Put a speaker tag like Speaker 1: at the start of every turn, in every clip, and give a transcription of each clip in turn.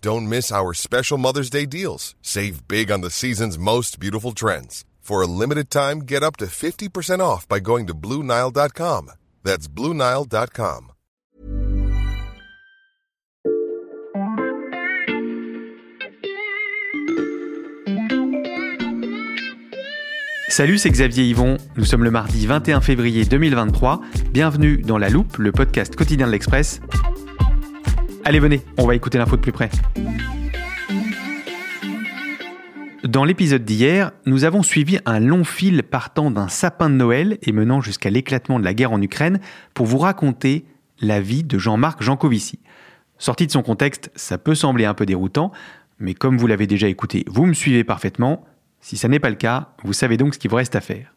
Speaker 1: Don't miss our special Mother's Day deals. Save big on the season's most beautiful trends. For a limited time, get up to 50% off by going to BlueNile.com. That's BlueNile.com.
Speaker 2: Salut, c'est Xavier Yvon. Nous sommes le mardi 21 février 2023. Bienvenue dans La Loupe, le podcast quotidien de l'Express. Allez, venez, on va écouter l'info de plus près. Dans l'épisode d'hier, nous avons suivi un long fil partant d'un sapin de Noël et menant jusqu'à l'éclatement de la guerre en Ukraine pour vous raconter la vie de Jean-Marc Jancovici. Sorti de son contexte, ça peut sembler un peu déroutant, mais comme vous l'avez déjà écouté, vous me suivez parfaitement. Si ça n'est pas le cas, vous savez donc ce qu'il vous reste à faire.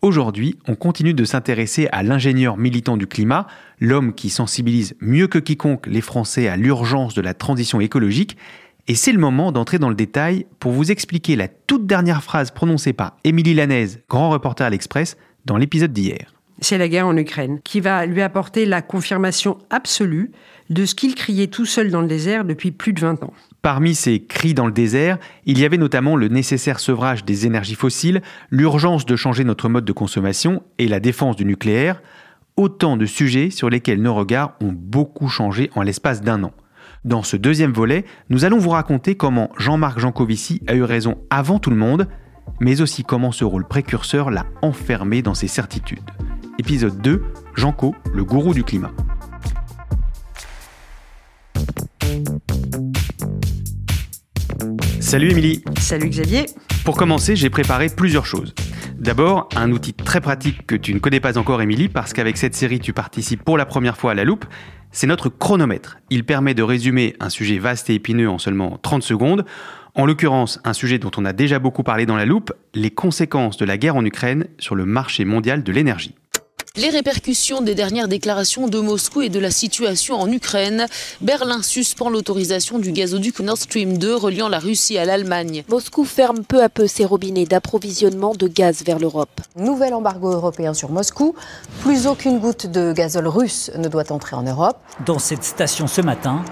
Speaker 2: Aujourd'hui, on continue de s'intéresser à l'ingénieur militant du climat, l'homme qui sensibilise mieux que quiconque les Français à l'urgence de la transition écologique, et c'est le moment d'entrer dans le détail pour vous expliquer la toute dernière phrase prononcée par Émilie Lanaise, grand reporter à l'Express, dans l'épisode d'hier.
Speaker 3: C'est la guerre en Ukraine qui va lui apporter la confirmation absolue de ce qu'il criait tout seul dans le désert depuis plus de 20 ans.
Speaker 2: Parmi ces cris dans le désert, il y avait notamment le nécessaire sevrage des énergies fossiles, l'urgence de changer notre mode de consommation et la défense du nucléaire, autant de sujets sur lesquels nos regards ont beaucoup changé en l'espace d'un an. Dans ce deuxième volet, nous allons vous raconter comment Jean-Marc Jancovici a eu raison avant tout le monde, mais aussi comment ce rôle précurseur l'a enfermé dans ses certitudes. Épisode 2, Janco, le gourou du climat. Salut Émilie.
Speaker 3: Salut Xavier.
Speaker 2: Pour commencer, j'ai préparé plusieurs choses. D'abord, un outil très pratique que tu ne connais pas encore Émilie, parce qu'avec cette série tu participes pour la première fois à la loupe, c'est notre chronomètre. Il permet de résumer un sujet vaste et épineux en seulement 30 secondes. En l'occurrence, un sujet dont on a déjà beaucoup parlé dans la loupe, les conséquences de la guerre en Ukraine sur le marché mondial de l'énergie.
Speaker 4: Les répercussions des dernières déclarations de Moscou et de la situation en Ukraine. Berlin suspend l'autorisation du gazoduc Nord Stream 2 reliant la Russie à l'Allemagne.
Speaker 5: Moscou ferme peu à peu ses robinets d'approvisionnement de gaz vers l'Europe.
Speaker 6: Nouvel embargo européen sur Moscou. Plus aucune goutte de gazole russe ne doit entrer en Europe.
Speaker 7: Dans cette station ce matin,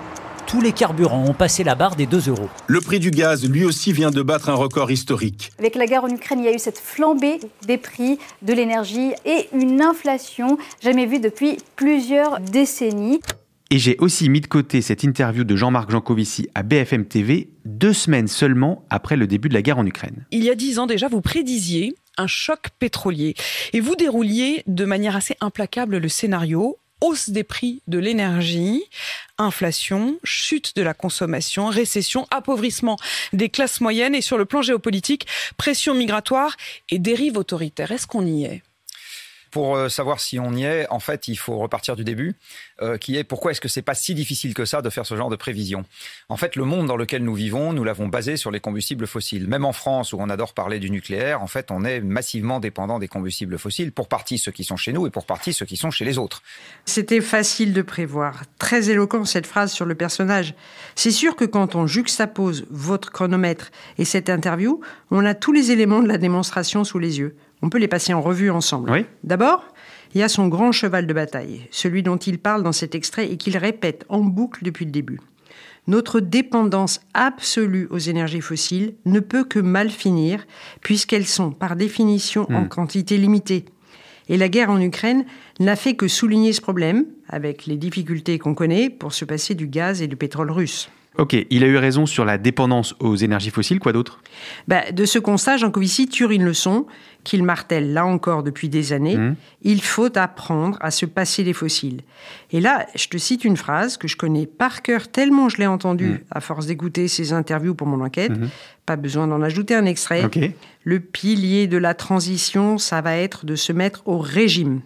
Speaker 7: tous les carburants ont passé la barre des 2 euros.
Speaker 8: Le prix du gaz, lui aussi, vient de battre un record historique.
Speaker 9: Avec la guerre en Ukraine, il y a eu cette flambée des prix de l'énergie et une inflation jamais vue depuis plusieurs décennies.
Speaker 2: Et j'ai aussi mis de côté cette interview de Jean-Marc Jancovici à BFM TV, deux semaines seulement après le début de la guerre en Ukraine.
Speaker 10: Il y a dix ans déjà, vous prédisiez un choc pétrolier. Et vous dérouliez de manière assez implacable le scénario hausse des prix de l'énergie, inflation, chute de la consommation, récession, appauvrissement des classes moyennes et sur le plan géopolitique, pression migratoire et dérive autoritaire. Est-ce qu'on y est?
Speaker 11: Pour euh, savoir si on y est, en fait, il faut repartir du début, euh, qui est pourquoi est-ce que c'est pas si difficile que ça de faire ce genre de prévision? En fait, le monde dans lequel nous vivons, nous l'avons basé sur les combustibles fossiles. Même en France, où on adore parler du nucléaire, en fait, on est massivement dépendant des combustibles fossiles, pour partie ceux qui sont chez nous et pour partie ceux qui sont chez les autres.
Speaker 3: C'était facile de prévoir. Très éloquent cette phrase sur le personnage. C'est sûr que quand on juxtapose votre chronomètre et cette interview, on a tous les éléments de la démonstration sous les yeux. On peut les passer en revue ensemble. D'abord, il y a son grand cheval de bataille, celui dont il parle dans cet extrait et qu'il répète en boucle depuis le début. Notre dépendance absolue aux énergies fossiles ne peut que mal finir, puisqu'elles sont par définition en
Speaker 2: Hmm.
Speaker 3: quantité limitée. Et la guerre en Ukraine n'a fait que souligner ce problème, avec les difficultés qu'on connaît pour se passer du gaz et du pétrole russe.
Speaker 2: Ok, il a eu raison sur la dépendance aux énergies fossiles, quoi d'autre?
Speaker 3: Bah, De ce constat, Jean Covici tire une leçon qu'il martèle là encore depuis des années.
Speaker 2: Mmh.
Speaker 3: Il faut apprendre à se passer des fossiles. Et là, je te cite une phrase que je connais par cœur tellement je l'ai entendue
Speaker 2: Mmh.
Speaker 3: à force d'écouter ses interviews pour mon enquête.
Speaker 2: Mhm.
Speaker 3: Pas besoin d'en ajouter un extrait. Le pilier de la transition, ça va être de se mettre au régime.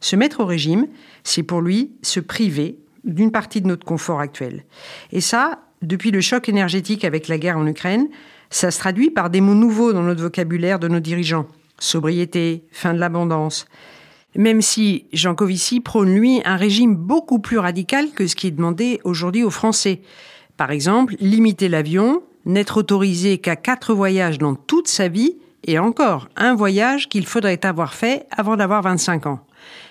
Speaker 3: Se mettre au régime, c'est pour lui se priver d'une partie de notre confort actuel. Et ça, depuis le choc énergétique avec la guerre en Ukraine, ça se traduit par des mots nouveaux dans notre vocabulaire de nos dirigeants. Sobriété, fin de l'abondance. Même si Jean Covici prône, lui, un régime beaucoup plus radical que ce qui est demandé aujourd'hui aux Français. Par exemple, limiter l'avion, n'être autorisé qu'à quatre voyages dans toute sa vie, et encore un voyage qu'il faudrait avoir fait avant d'avoir 25 ans.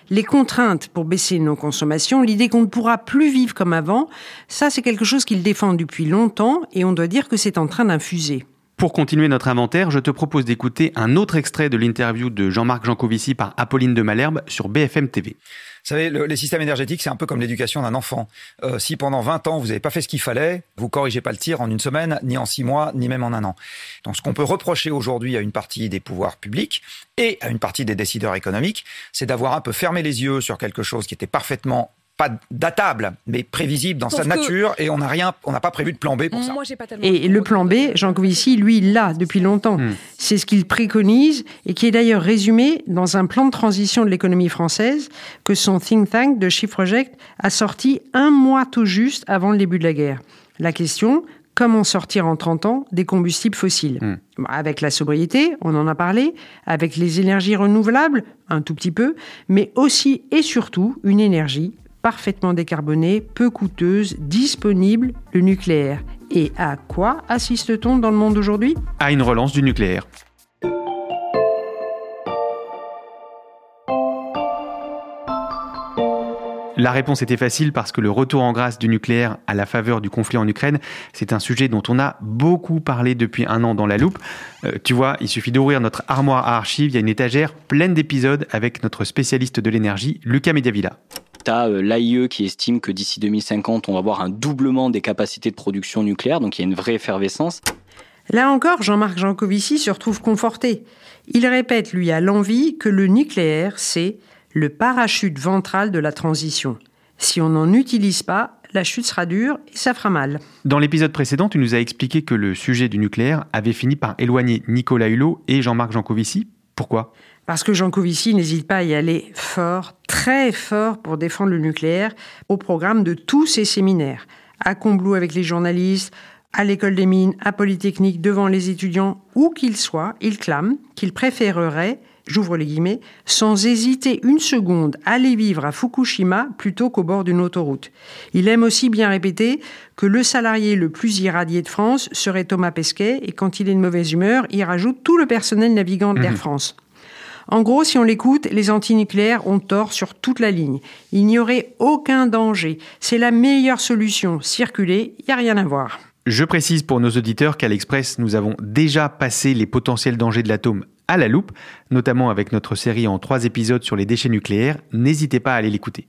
Speaker 3: Les contraintes pour baisser nos consommations, l'idée qu'on ne pourra plus vivre comme avant, ça c'est quelque chose qu'il défend depuis longtemps et on doit dire que c'est en train d'infuser.
Speaker 2: Pour continuer notre inventaire, je te propose d'écouter un autre extrait de l'interview de Jean-Marc Jancovici par Apolline de Malherbe sur BFM TV.
Speaker 11: Vous savez, le- les systèmes énergétiques, c'est un peu comme l'éducation d'un enfant. Euh, si pendant 20 ans, vous n'avez pas fait ce qu'il fallait, vous corrigez pas le tir en une semaine, ni en six mois, ni même en un an. Donc ce qu'on peut reprocher aujourd'hui à une partie des pouvoirs publics et à une partie des décideurs économiques, c'est d'avoir un peu fermé les yeux sur quelque chose qui était parfaitement pas datable, mais prévisible dans
Speaker 10: Sauf
Speaker 11: sa nature, et on n'a rien, on n'a pas prévu de plan B pour ça.
Speaker 10: Moi, j'ai pas tellement.
Speaker 3: Et le plan B, Jean Covici, lui, il l'a depuis longtemps. C'est ce qu'il préconise et qui est d'ailleurs résumé dans un plan de transition de l'économie française que son think tank de Shift Project a sorti un mois tout juste avant le début de la guerre. La question, comment sortir en 30 ans des combustibles fossiles Bon, Avec la sobriété, on en a parlé, avec les énergies renouvelables, un tout petit peu, mais aussi et surtout une énergie parfaitement décarbonée, peu coûteuse, disponible, le nucléaire. Et à quoi assiste-t-on dans le monde aujourd'hui?
Speaker 2: À une relance du nucléaire. La réponse était facile parce que le retour en grâce du nucléaire à la faveur du conflit en Ukraine, c'est un sujet dont on a beaucoup parlé depuis un an dans la loupe. Euh, tu vois, il suffit d'ouvrir notre armoire à archives, il y a une étagère pleine d'épisodes avec notre spécialiste de l'énergie, Lucas Mediavilla.
Speaker 12: Tu as l'AIE qui estime que d'ici 2050, on va avoir un doublement des capacités de production nucléaire, donc il y a une vraie effervescence.
Speaker 3: Là encore, Jean-Marc Jancovici se retrouve conforté. Il répète, lui, à l'envie, que le nucléaire, c'est le parachute ventral de la transition. Si on n'en utilise pas, la chute sera dure et ça fera mal.
Speaker 2: Dans l'épisode précédent, tu nous as expliqué que le sujet du nucléaire avait fini par éloigner Nicolas Hulot et Jean-Marc Jancovici. Pourquoi?
Speaker 3: Parce que Jean Covici n'hésite pas à y aller fort, très fort pour défendre le nucléaire au programme de tous ses séminaires. À Combloux avec les journalistes, à l'école des mines, à Polytechnique, devant les étudiants, où qu'il soit, il clame qu'il préférerait, j'ouvre les guillemets, sans hésiter une seconde, aller vivre à Fukushima plutôt qu'au bord d'une autoroute. Il aime aussi bien répéter que le salarié le plus irradié de France serait Thomas Pesquet et quand il est de mauvaise humeur, il rajoute tout le personnel navigant d'Air
Speaker 2: Mhm.
Speaker 3: France. En gros, si on l'écoute, les antinucléaires ont tort sur toute la ligne. Il n'y aurait aucun danger. C'est la meilleure solution. Circuler, il n'y a rien à voir.
Speaker 2: Je précise pour nos auditeurs qu'à l'Express, nous avons déjà passé les potentiels dangers de l'atome à la loupe, notamment avec notre série en trois épisodes sur les déchets nucléaires. N'hésitez pas à aller l'écouter.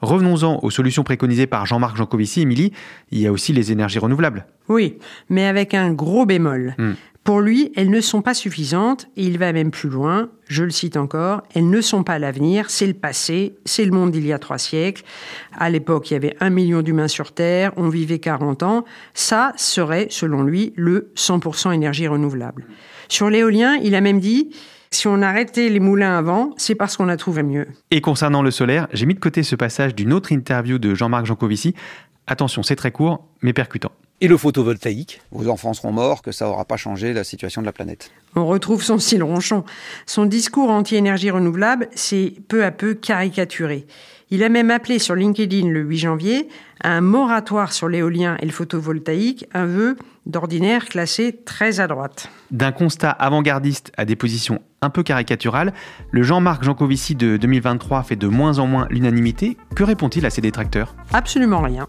Speaker 2: Revenons-en aux solutions préconisées par Jean-Marc Jancovici. Émilie, il y a aussi les énergies renouvelables.
Speaker 3: Oui, mais avec un gros bémol.
Speaker 2: Hmm.
Speaker 3: Pour lui, elles ne sont pas suffisantes et il va même plus loin. Je le cite encore, elles ne sont pas l'avenir, c'est le passé, c'est le monde d'il y a trois siècles. À l'époque, il y avait un million d'humains sur Terre, on vivait 40 ans. Ça serait, selon lui, le 100% énergie renouvelable. Sur l'éolien, il a même dit, si on arrêtait les moulins avant, c'est parce qu'on a trouvé mieux.
Speaker 2: Et concernant le solaire, j'ai mis de côté ce passage d'une autre interview de Jean-Marc Jancovici. Attention, c'est très court, mais percutant.
Speaker 13: Et le photovoltaïque
Speaker 11: Vos enfants seront morts, que ça n'aura pas changé la situation de la planète.
Speaker 3: On retrouve son style ronchon. Son discours anti-énergie renouvelable s'est peu à peu caricaturé. Il a même appelé sur LinkedIn le 8 janvier à un moratoire sur l'éolien et le photovoltaïque, un vœu d'ordinaire classé très à droite.
Speaker 2: D'un constat avant-gardiste à des positions un peu caricaturales, le Jean-Marc Jancovici de 2023 fait de moins en moins l'unanimité. Que répond-il à ses détracteurs?
Speaker 3: Absolument rien.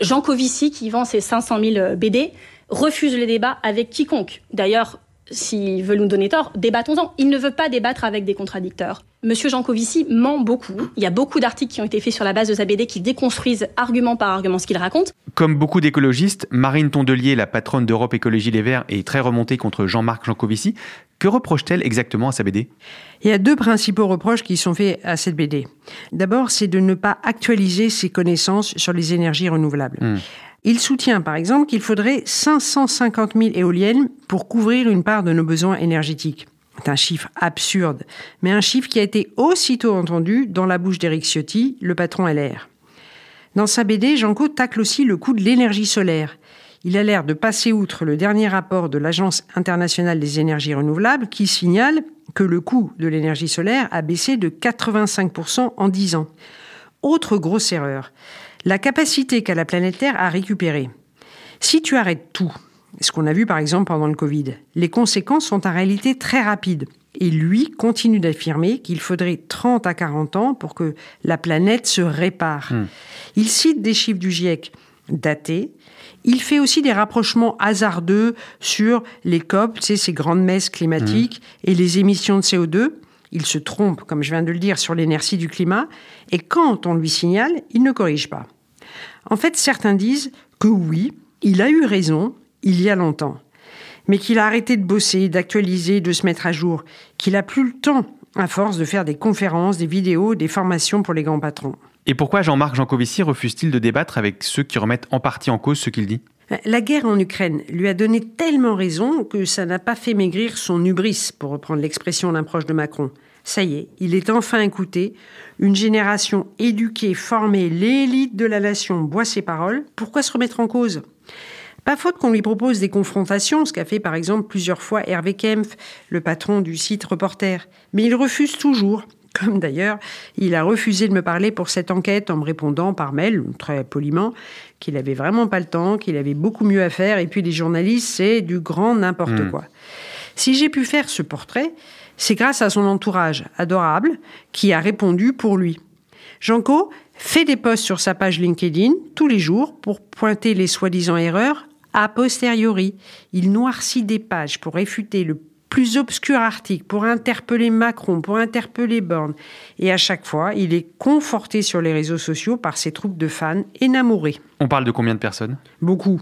Speaker 14: Jean Covici, qui vend ses 500 000 BD, refuse les débats avec quiconque. D'ailleurs, s'il veut nous donner tort, débattons-en. Il ne veut pas débattre avec des contradicteurs. Monsieur Jancovici ment beaucoup. Il y a beaucoup d'articles qui ont été faits sur la base de sa BD qui déconstruisent argument par argument ce qu'il raconte.
Speaker 2: Comme beaucoup d'écologistes, Marine Tondelier, la patronne d'Europe Écologie Les Verts, est très remontée contre Jean-Marc Jancovici. Que reproche-t-elle exactement à sa BD
Speaker 3: Il y a deux principaux reproches qui sont faits à cette BD. D'abord, c'est de ne pas actualiser ses connaissances sur les énergies renouvelables.
Speaker 2: Hmm.
Speaker 3: Il soutient par exemple qu'il faudrait 550 000 éoliennes pour couvrir une part de nos besoins énergétiques. C'est un chiffre absurde, mais un chiffre qui a été aussitôt entendu dans la bouche d'Éric Ciotti, le patron LR. Dans sa BD, Janco tacle aussi le coût de l'énergie solaire. Il a l'air de passer outre le dernier rapport de l'Agence internationale des énergies renouvelables qui signale que le coût de l'énergie solaire a baissé de 85% en 10 ans. Autre grosse erreur, la capacité qu'a la planète Terre à récupérer. Si tu arrêtes tout, ce qu'on a vu par exemple pendant le Covid, les conséquences sont en réalité très rapides. Et lui continue d'affirmer qu'il faudrait 30 à 40 ans pour que la planète se répare. Il cite des chiffres du GIEC datés. Il fait aussi des rapprochements hasardeux sur les COP, tu sais, ces grandes messes climatiques, et les émissions de CO2. Il se trompe, comme je viens de le dire, sur l'inertie du climat. Et quand on lui signale, il ne corrige pas. En fait, certains disent que oui, il a eu raison il y a longtemps, mais qu'il a arrêté de bosser, d'actualiser, de se mettre à jour, qu'il a plus le temps à force de faire des conférences, des vidéos, des formations pour les grands patrons.
Speaker 2: Et pourquoi Jean-Marc Jancovici refuse-t-il de débattre avec ceux qui remettent en partie en cause ce qu'il dit?
Speaker 3: La guerre en Ukraine lui a donné tellement raison que ça n'a pas fait maigrir son hubris, pour reprendre l'expression d'un proche de Macron. Ça y est, il est enfin écouté. Une génération éduquée, formée, l'élite de la nation boit ses paroles. Pourquoi se remettre en cause? Pas faute qu'on lui propose des confrontations, ce qu'a fait par exemple plusieurs fois Hervé Kempf, le patron du site Reporter. Mais il refuse toujours. Comme d'ailleurs, il a refusé de me parler pour cette enquête en me répondant par mail, très poliment, qu'il avait vraiment pas le temps, qu'il avait beaucoup mieux à faire, et puis les journalistes, c'est du grand n'importe
Speaker 2: Hmm.
Speaker 3: quoi. Si j'ai pu faire ce portrait, c'est grâce à son entourage adorable qui a répondu pour lui. Janco fait des posts sur sa page LinkedIn tous les jours pour pointer les soi-disant erreurs a posteriori. Il noircit des pages pour réfuter le plus obscur article, pour interpeller Macron, pour interpeller Borne. Et à chaque fois, il est conforté sur les réseaux sociaux par ses troupes de fans énamourés.
Speaker 2: On parle de combien de personnes?
Speaker 3: Beaucoup.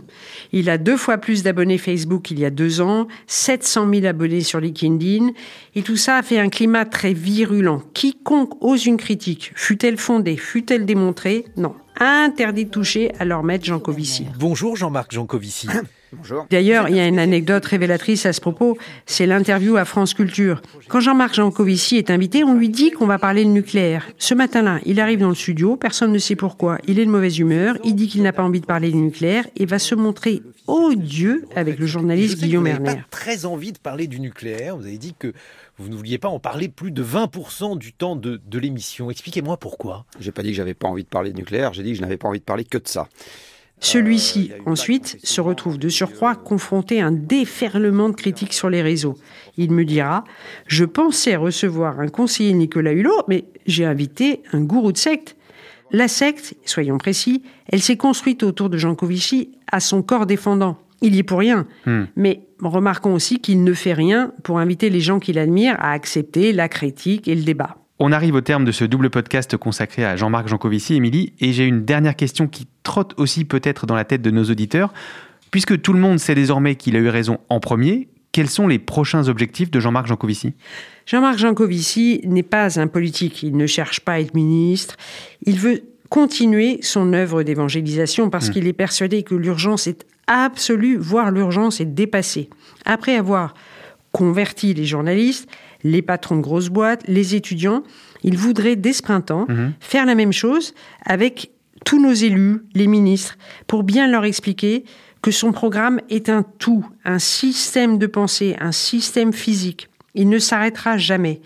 Speaker 3: Il a deux fois plus d'abonnés Facebook qu'il y a deux ans, 700 000 abonnés sur LinkedIn, et tout ça a fait un climat très virulent. Quiconque ose une critique, fut-elle fondée, fut-elle démontrée, non. Interdit de toucher à leur maître Jean Covici.
Speaker 15: Bonjour Jean-Marc Jancovici.
Speaker 11: Bonjour.
Speaker 3: D'ailleurs, il y a une anecdote révélatrice à ce propos, c'est l'interview à France Culture. Quand Jean-Marc Jancovici est invité, on lui dit qu'on va parler de nucléaire. Ce matin-là, il arrive dans le studio, personne ne sait pourquoi, il est de mauvaise humeur, il dit qu'il n'a pas envie de parler du nucléaire et va se montrer odieux avec le journaliste Guillaume
Speaker 15: vous n'avez
Speaker 3: Erner.
Speaker 15: pas très envie de parler du nucléaire. Vous avez dit que vous ne vouliez pas en parler plus de 20% du temps de, de l'émission. Expliquez-moi pourquoi.
Speaker 11: J'ai pas dit que j'avais pas envie de parler de nucléaire, j'ai dit que je n'avais pas envie de parler que de ça.
Speaker 3: Celui-ci, ensuite, se retrouve de surcroît confronté à un déferlement de critiques sur les réseaux. Il me dira Je pensais recevoir un conseiller Nicolas Hulot, mais j'ai invité un gourou de secte. La secte, soyons précis, elle s'est construite autour de Jean Covici à son corps défendant. Il y est pour rien.
Speaker 2: Hmm.
Speaker 3: Mais remarquons aussi qu'il ne fait rien pour inviter les gens qu'il admire à accepter la critique et le débat.
Speaker 2: On arrive au terme de ce double podcast consacré à Jean-Marc Jancovici, Émilie, et j'ai une dernière question qui trotte aussi peut-être dans la tête de nos auditeurs. Puisque tout le monde sait désormais qu'il a eu raison en premier, quels sont les prochains objectifs de Jean-Marc Jancovici?
Speaker 3: Jean-Marc Jancovici n'est pas un politique, il ne cherche pas à être ministre, il veut continuer son œuvre d'évangélisation parce
Speaker 2: Mm.
Speaker 3: qu'il est persuadé que l'urgence est absolue, voire l'urgence est dépassée. Après avoir converti les journalistes, les patrons de grosses boîtes, les étudiants, Il voudrait, dès ce printemps,
Speaker 2: Mhm.
Speaker 3: faire la même chose avec tous nos élus, les ministres, pour bien leur expliquer que son programme est un tout, un système de pensée, un système physique. Il ne s'arrêtera jamais.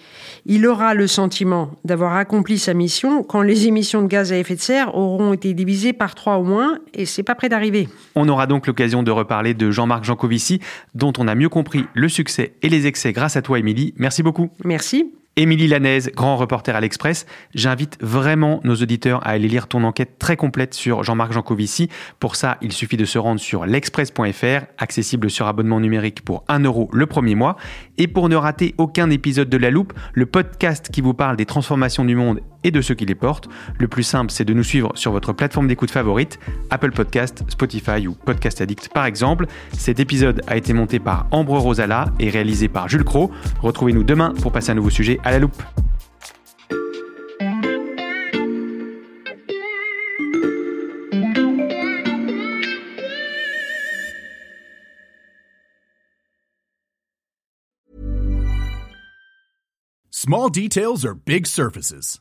Speaker 3: Il aura le sentiment d'avoir accompli sa mission quand les émissions de gaz à effet de serre auront été divisées par trois au moins, et c'est pas près d'arriver.
Speaker 2: On aura donc l'occasion de reparler de Jean-Marc Jancovici, dont on a mieux compris le succès et les excès grâce à toi, Émilie. Merci beaucoup.
Speaker 3: Merci.
Speaker 2: Émilie Lanaise, grand reporter à l'Express. J'invite vraiment nos auditeurs à aller lire ton enquête très complète sur Jean-Marc Jancovici. Pour ça, il suffit de se rendre sur l'express.fr, accessible sur abonnement numérique pour 1 euro le premier mois. Et pour ne rater aucun épisode de La Loupe, le podcast qui vous parle des transformations du monde et de ceux qui les portent, le plus simple, c'est de nous suivre sur votre plateforme d'écoute favorite, Apple Podcast, Spotify ou Podcast Addict par exemple. Cet épisode a été monté par Ambre Rosala et réalisé par Jules Cro. Retrouvez-nous demain pour passer un nouveau sujet à la loupe.
Speaker 16: Small details are big surfaces.